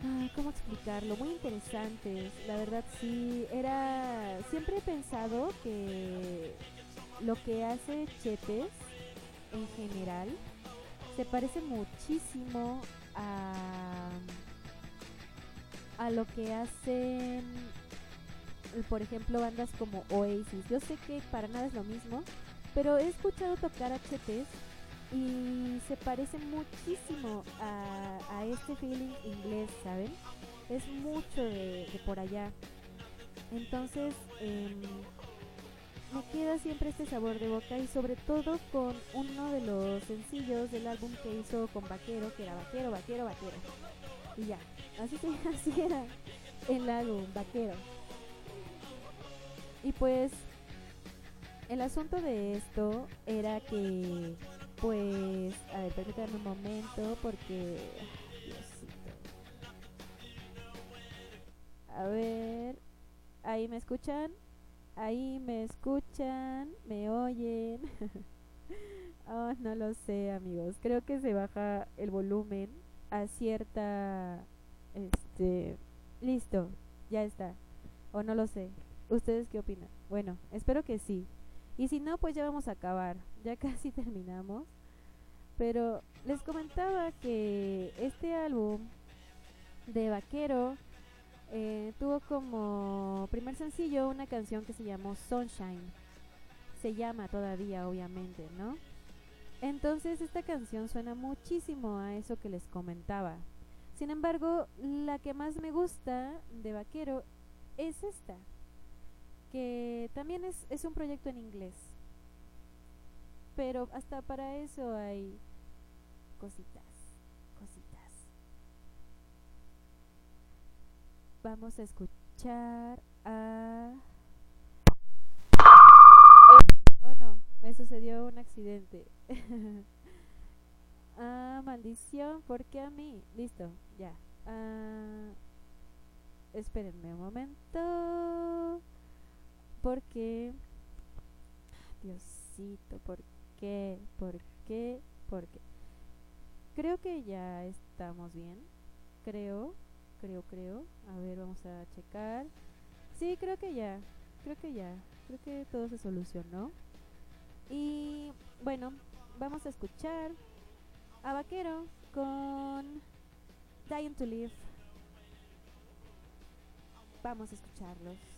ay, ¿cómo explicarlo? Muy interesantes. La verdad sí, era, siempre he pensado que lo que hace Chetes en general se parece muchísimo a, a lo que hacen, por ejemplo, bandas como Oasis. Yo sé que para nada es lo mismo, pero he escuchado tocar HTs y se parece muchísimo a, a este feeling inglés, ¿saben? Es mucho de, de por allá. Entonces, em, me queda siempre este sabor de boca y sobre todo con uno de los sencillos del álbum que hizo con Vaquero, que era Vaquero, Vaquero, Vaquero. Y ya, así, se, <laughs> así era el álbum, Vaquero. Y pues el asunto de esto era que, pues, a ver, permítanme un momento porque... Diosito. A ver, ahí me escuchan. Ahí me escuchan, me oyen. oh, <laughs> no lo sé, amigos. Creo que se baja el volumen a cierta este listo, ya está. O no lo sé. ¿Ustedes qué opinan? Bueno, espero que sí. Y si no, pues ya vamos a acabar. <laughs> Ya casi terminamos. Pero les comentaba que este álbum de Vaquero eh, tuvo como primer sencillo una canción que se llamó Sunshine. Se llama todavía, obviamente, ¿no? Entonces esta canción suena muchísimo a eso que les comentaba. Sin embargo, la que más me gusta de Vaquero es esta, que también es, es un proyecto en inglés. Pero hasta para eso hay cositas. Vamos a escuchar a... Oh no, me sucedió un accidente. <laughs> Ah, maldición, ¿por qué a mí? Listo, ya. Ah, espérenme un momento. Porque... Diosito, ¿por qué? ¿Por qué? ¿Por qué? Creo que ya estamos bien. Creo, creo, creo. A ver, vamos a checar. Sí, creo que ya. Creo que ya. Creo que todo se solucionó. Y bueno, vamos a escuchar a Vaquero con Dying to Live. Vamos a escucharlos.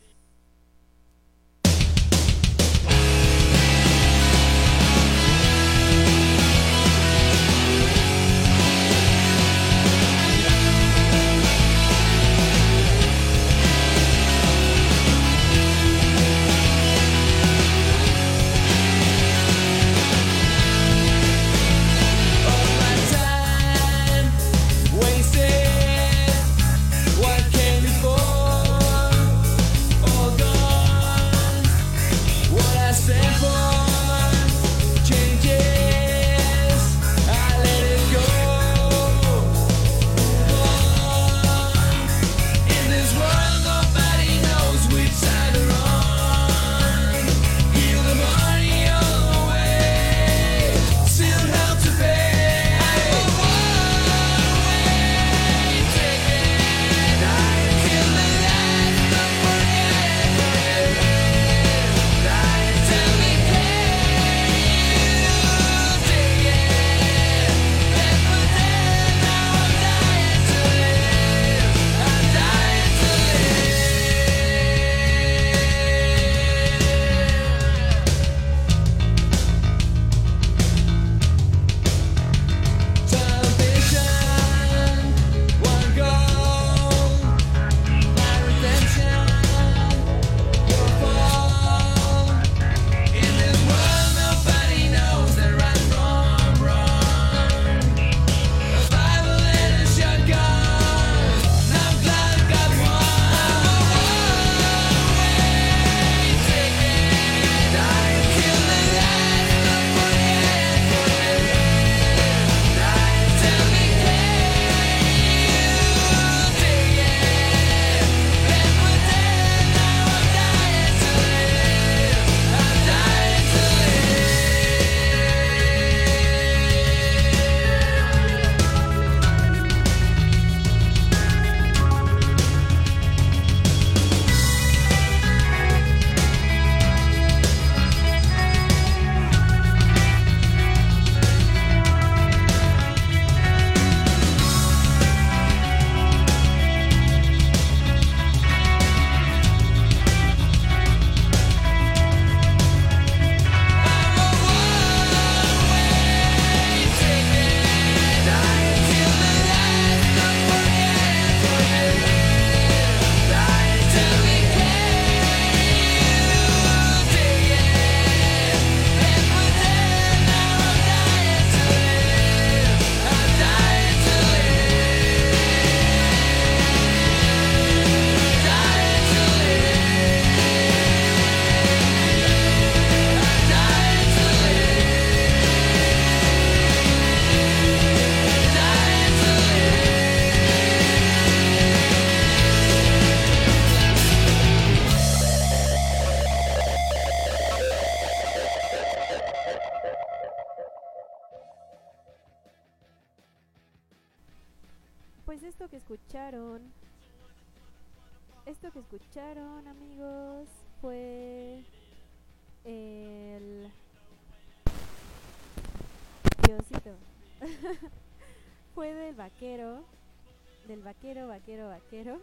Del vaquero, vaquero, vaquero.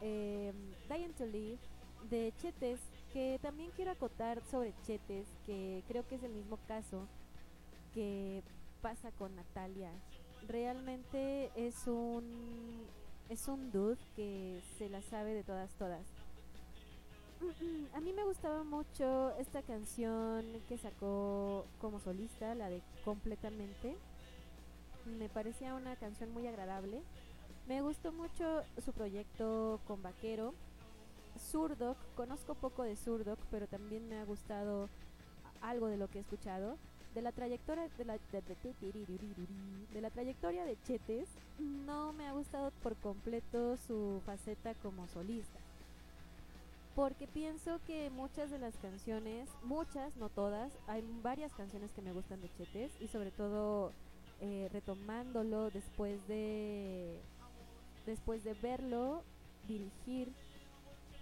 Eh, Dying to Live de Chetes, que también quiero acotar sobre Chetes, que creo que es el mismo caso que pasa con Natalia realmente es un es un dude que se la sabe de todas todas. <clears throat> A mí me gustaba mucho esta canción que sacó como solista, la de Completamente. Me parecía una canción muy agradable. Me gustó mucho su proyecto con Vaquero. Surdoc, conozco poco de Surdoc, pero también me ha gustado algo de lo que he escuchado. de la trayectoria de la, de- de la trayectoria de Chetes, no me ha gustado por completo su faceta como solista. Porque pienso que muchas de las canciones, muchas, no todas, hay varias canciones que me gustan de Chetes y sobre todo eh, retomándolo después de después de verlo dirigir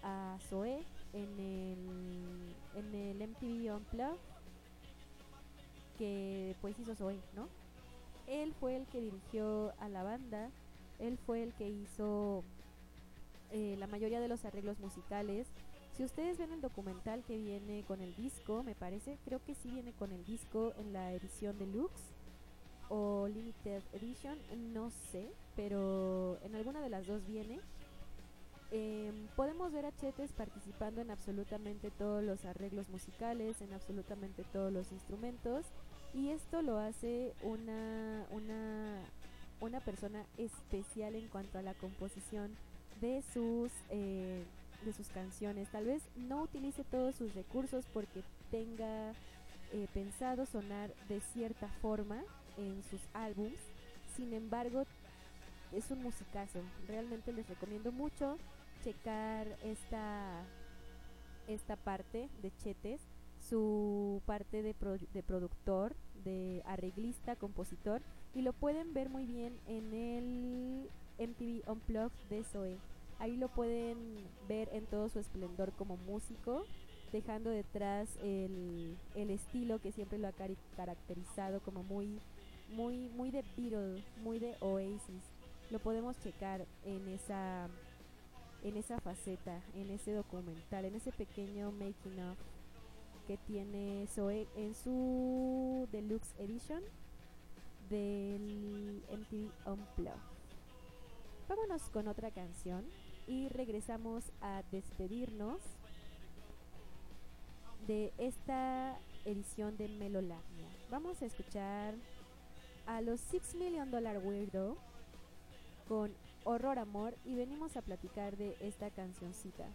a Zoé en el, en el MTV Unplugged que pues hizo Zoé, ¿no? Él fue el que dirigió a la banda, él fue el que hizo eh, la mayoría de los arreglos musicales. Si ustedes ven el documental que viene con el disco, me parece, creo que sí viene con el disco en la edición deluxe o limited edition, no sé, pero en alguna de las dos viene. Em, podemos ver a Chetes participando en absolutamente todos los arreglos musicales, en absolutamente todos los instrumentos, y esto lo hace una, una, una persona especial en cuanto a la composición de sus, eh, de sus canciones. Tal vez no utilice todos sus recursos porque tenga eh, pensado sonar de cierta forma en sus álbums, sin embargo es un musicazo. Realmente les recomiendo mucho checar esta esta parte de Chetes, su parte de, pro- de productor, de arreglista, compositor, y lo pueden ver muy bien en el MTV Unplugged de Zoe. Ahí lo pueden ver en todo su esplendor como músico, dejando detrás el, el estilo que siempre lo ha caracterizado como muy, muy, muy de Beatles, muy de Oasis. Lo podemos checar en esa en esa faceta, en ese documental, en ese pequeño making of que tiene Zoe en su deluxe edition del MTV Unplugged. Vámonos con otra canción y regresamos a despedirnos de esta edición de Melolagnia. Vamos a escuchar a los 6 Million Dollar Weirdo con Horror Amor y venimos a platicar de esta cancioncita.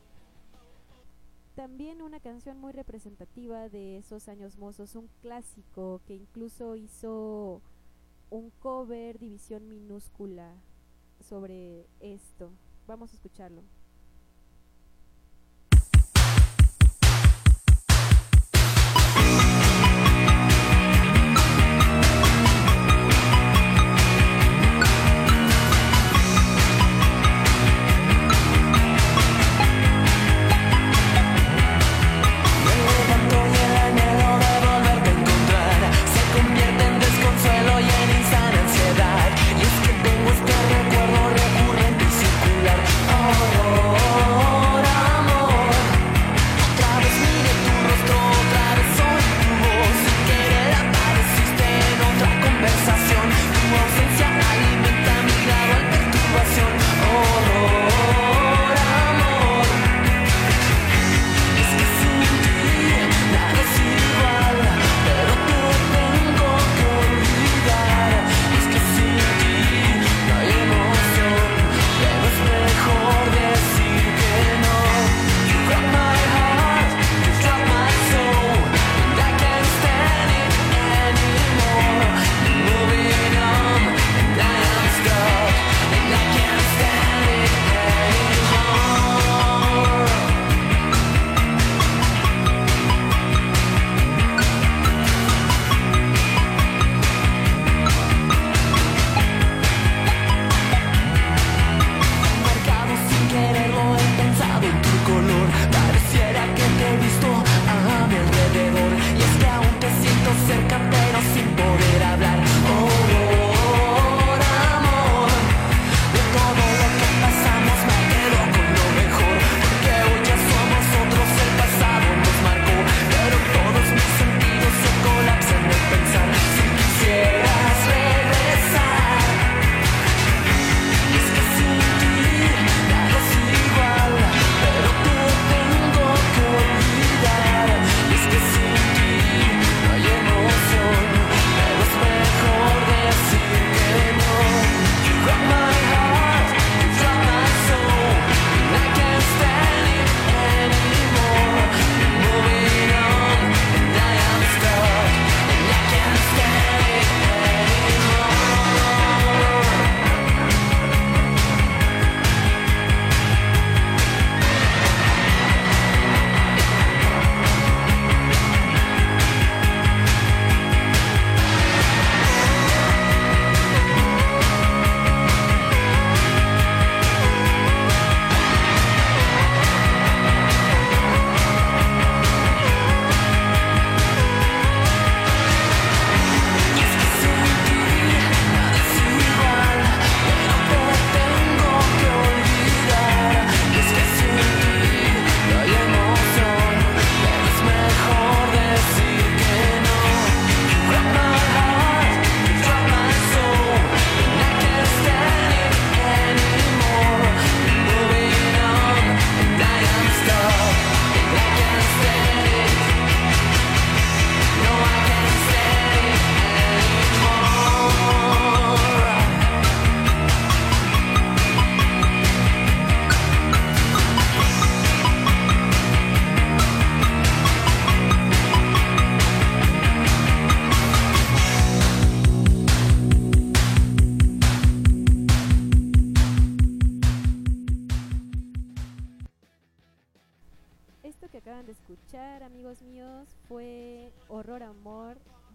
También una canción muy representativa de esos años mozos, un clásico que incluso hizo un cover división minúscula sobre esto. Vamos a escucharlo.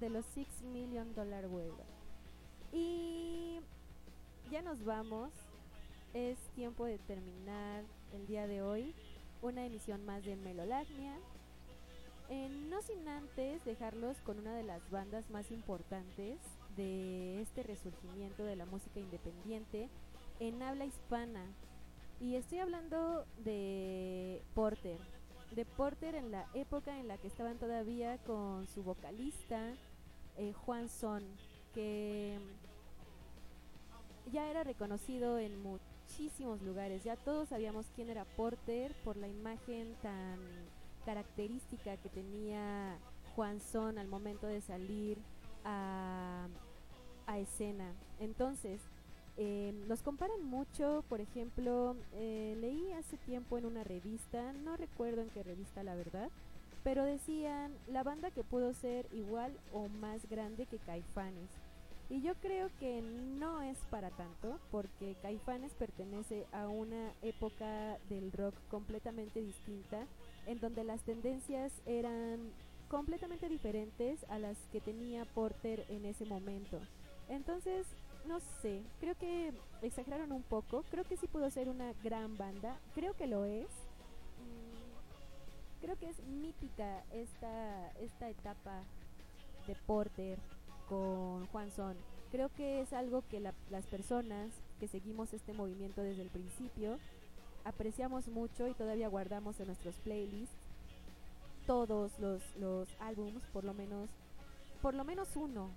De los Six Million Dollar Whale. Y ya nos vamos. Es tiempo de terminar el día de hoy una emisión más de Melolagnia. No sin antes dejarlos con una de las bandas más importantes de este resurgimiento de la música independiente en habla hispana. Y estoy hablando de Porter. De Porter en la época en la que estaban todavía con su vocalista eh, Juan Son, que ya era reconocido en muchísimos lugares. Ya todos sabíamos quién era Porter por la imagen tan característica que tenía Juan Son al momento de salir a, a escena. Entonces, eh, los comparan mucho, por ejemplo, eh, leí hace tiempo en una revista, no recuerdo en qué revista la verdad, pero decían la banda que pudo ser igual o más grande que Caifanes. Y yo creo que no es para tanto, porque Caifanes pertenece a una época del rock completamente distinta, en donde las tendencias eran completamente diferentes a las que tenía Porter en ese momento. Entonces, no sé, creo que exageraron un poco, creo que sí pudo ser una gran banda, creo que lo es. Creo que es mítica esta, esta etapa de Porter con Juan Son. Creo que es algo que la- las personas que seguimos este movimiento desde el principio apreciamos mucho y todavía guardamos en nuestros playlists todos los, los álbums, por lo menos, por lo menos uno,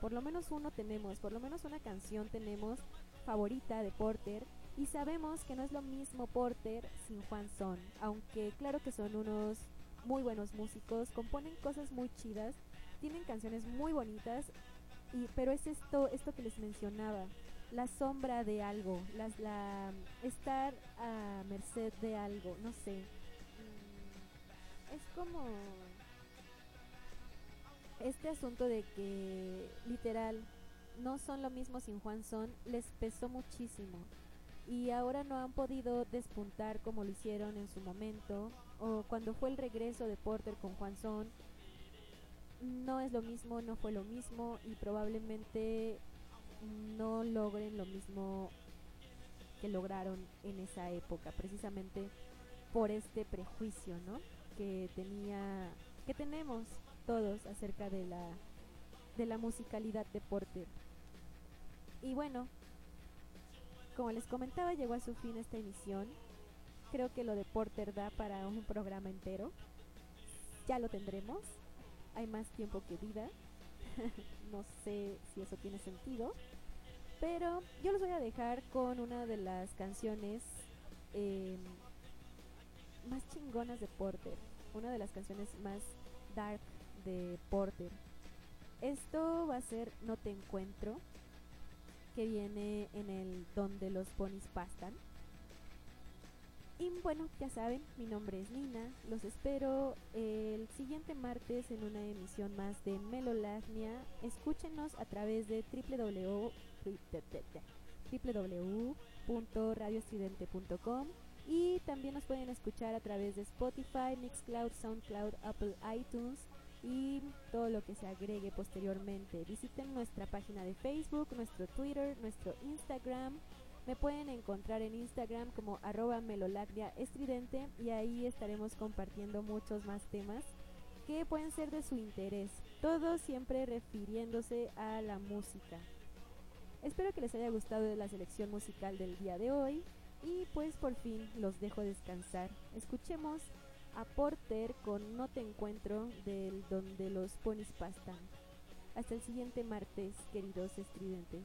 por lo menos uno tenemos, por lo menos una canción tenemos favorita de Porter y sabemos que no es lo mismo Porter sin Juan Son, aunque claro que son unos muy buenos músicos, componen cosas muy chidas, tienen canciones muy bonitas, y, pero es esto, esto que les mencionaba, la sombra de algo, las, la, estar a merced de algo, no sé. Mm, Es como este asunto de que literal no son lo mismo sin Juan Son les pesó muchísimo y ahora no han podido despuntar como lo hicieron en su momento o cuando fue el regreso de Porter con Juan Son no es lo mismo, no fue lo mismo y probablemente no logren lo mismo que lograron en esa época, precisamente por este prejuicio, ¿no? Que tenía, que tenemos todos acerca de la de la musicalidad de Porter. Y bueno, como les comentaba, llegó a su fin esta emisión. Creo que lo de Porter da para un programa entero. Ya lo tendremos. Hay más tiempo que vida. <laughs> no sé si eso tiene sentido. Pero yo los voy a dejar con una de las canciones eh, más chingonas de Porter. Una de las canciones más dark de Porter. Esto va a ser No te encuentro, que viene en el Donde los ponis pastan. Y bueno, ya saben, mi nombre es Nina. Los espero el siguiente martes en una emisión más de Melolagnia. Escúchenos a través de www www.radioestridente.com y también nos pueden escuchar a través de Spotify, Mixcloud, Soundcloud, Apple iTunes y todo lo que se agregue posteriormente. Visiten nuestra página de Facebook, nuestro Twitter, nuestro Instagram. Me pueden encontrar en Instagram como arroba melolagnia estridente y ahí estaremos compartiendo muchos más temas que pueden ser de su interés. Todo siempre refiriéndose a la música. Espero que les haya gustado la selección musical del día de hoy y pues por fin los dejo descansar. Escuchemos a Porter con No te encuentro del donde los ponis pastan. Hasta el siguiente martes, queridos estridentes.